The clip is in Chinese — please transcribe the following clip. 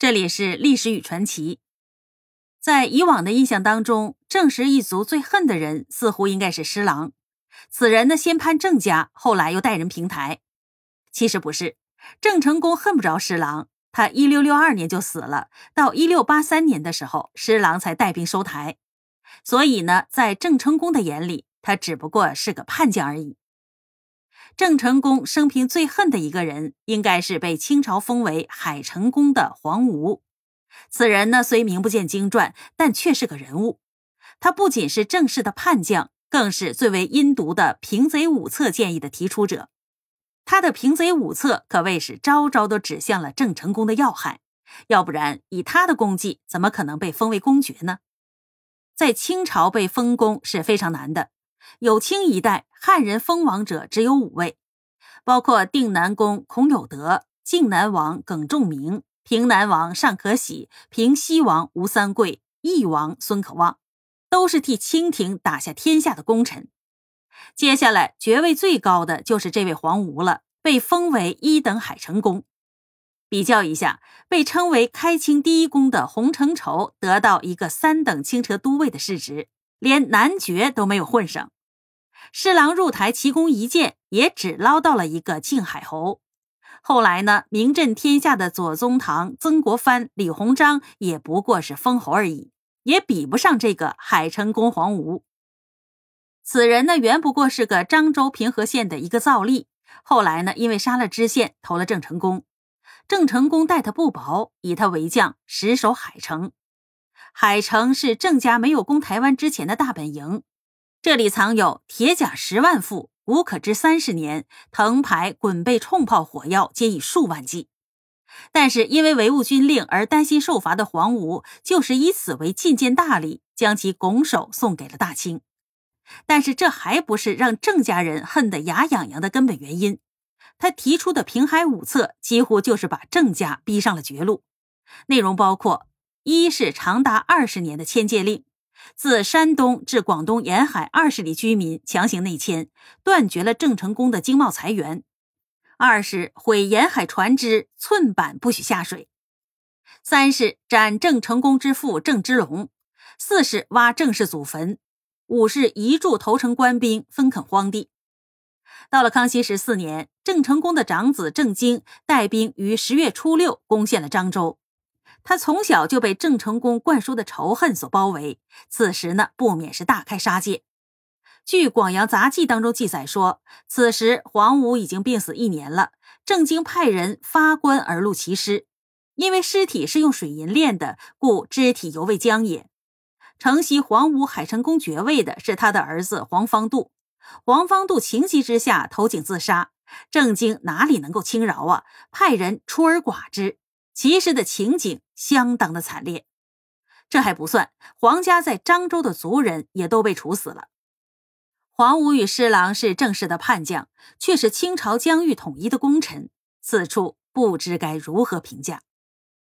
这里是历史与传奇。在以往的印象当中，郑氏一族最恨的人似乎应该是施琅。此人呢，先攀郑家，后来又带人平台。其实不是，郑成功恨不着施琅，他一六六二年就死了，到一六八三年的时候，施琅才带兵收台。所以呢，在郑成功的眼里，他只不过是个叛将而已。郑成功生平最恨的一个人，应该是被清朝封为海成公的黄吴。此人呢，虽名不见经传，但却是个人物。他不仅是郑氏的叛将，更是最为阴毒的平贼五策建议的提出者。他的平贼五策可谓是招招都指向了郑成功的要害。要不然，以他的功绩，怎么可能被封为公爵呢？在清朝被封公是非常难的。有清一代汉人封王者只有五位，包括定南公孔有德、靖南王耿仲明、平南王尚可喜、平西王吴三桂、义王孙可望，都是替清廷打下天下的功臣。接下来爵位最高的就是这位黄吴了，被封为一等海城公。比较一下，被称为开清第一公的洪承畴得到一个三等轻车都尉的世职，连男爵都没有混上。施琅入台奇功一件，也只捞到了一个靖海侯。后来呢，名震天下的左宗棠、曾国藩、李鸿章也不过是封侯而已，也比不上这个海城公黄吴。此人呢，原不过是个漳州平和县的一个造吏，后来呢，因为杀了知县，投了郑成功。郑成功待他不薄，以他为将，实守海城。海城是郑家没有攻台湾之前的大本营。这里藏有铁甲十万副，武可支三十年，藤牌、滚背、冲炮、火药皆以数万计。但是因为违误军令而担心受罚的黄吴，就是以此为进谏大礼，将其拱手送给了大清。但是这还不是让郑家人恨得牙痒痒的根本原因。他提出的平海五策，几乎就是把郑家逼上了绝路。内容包括：一是长达二十年的迁界令。自山东至广东沿海二十里居民强行内迁，断绝了郑成功的经贸财源；二是毁沿海船只，寸板不许下水；三是斩郑成功之父郑芝龙；四是挖郑氏祖坟；五是移驻投诚官兵，分垦荒地。到了康熙十四年，郑成功的长子郑经带兵于十月初六攻陷了漳州。他从小就被郑成功灌输的仇恨所包围，此时呢，不免是大开杀戒。据《广阳杂记》当中记载说，此时黄武已经病死一年了，郑经派人发棺而入其尸，因为尸体是用水银炼的，故肢体犹未僵也。承袭黄武海成公爵位的是他的儿子黄方度，黄方度情急之下投井自杀，郑经哪里能够轻饶啊？派人出而剐之。其实的情景相当的惨烈，这还不算，黄家在漳州的族人也都被处死了。黄武与施琅是正式的叛将，却是清朝疆域统一的功臣，此处不知该如何评价。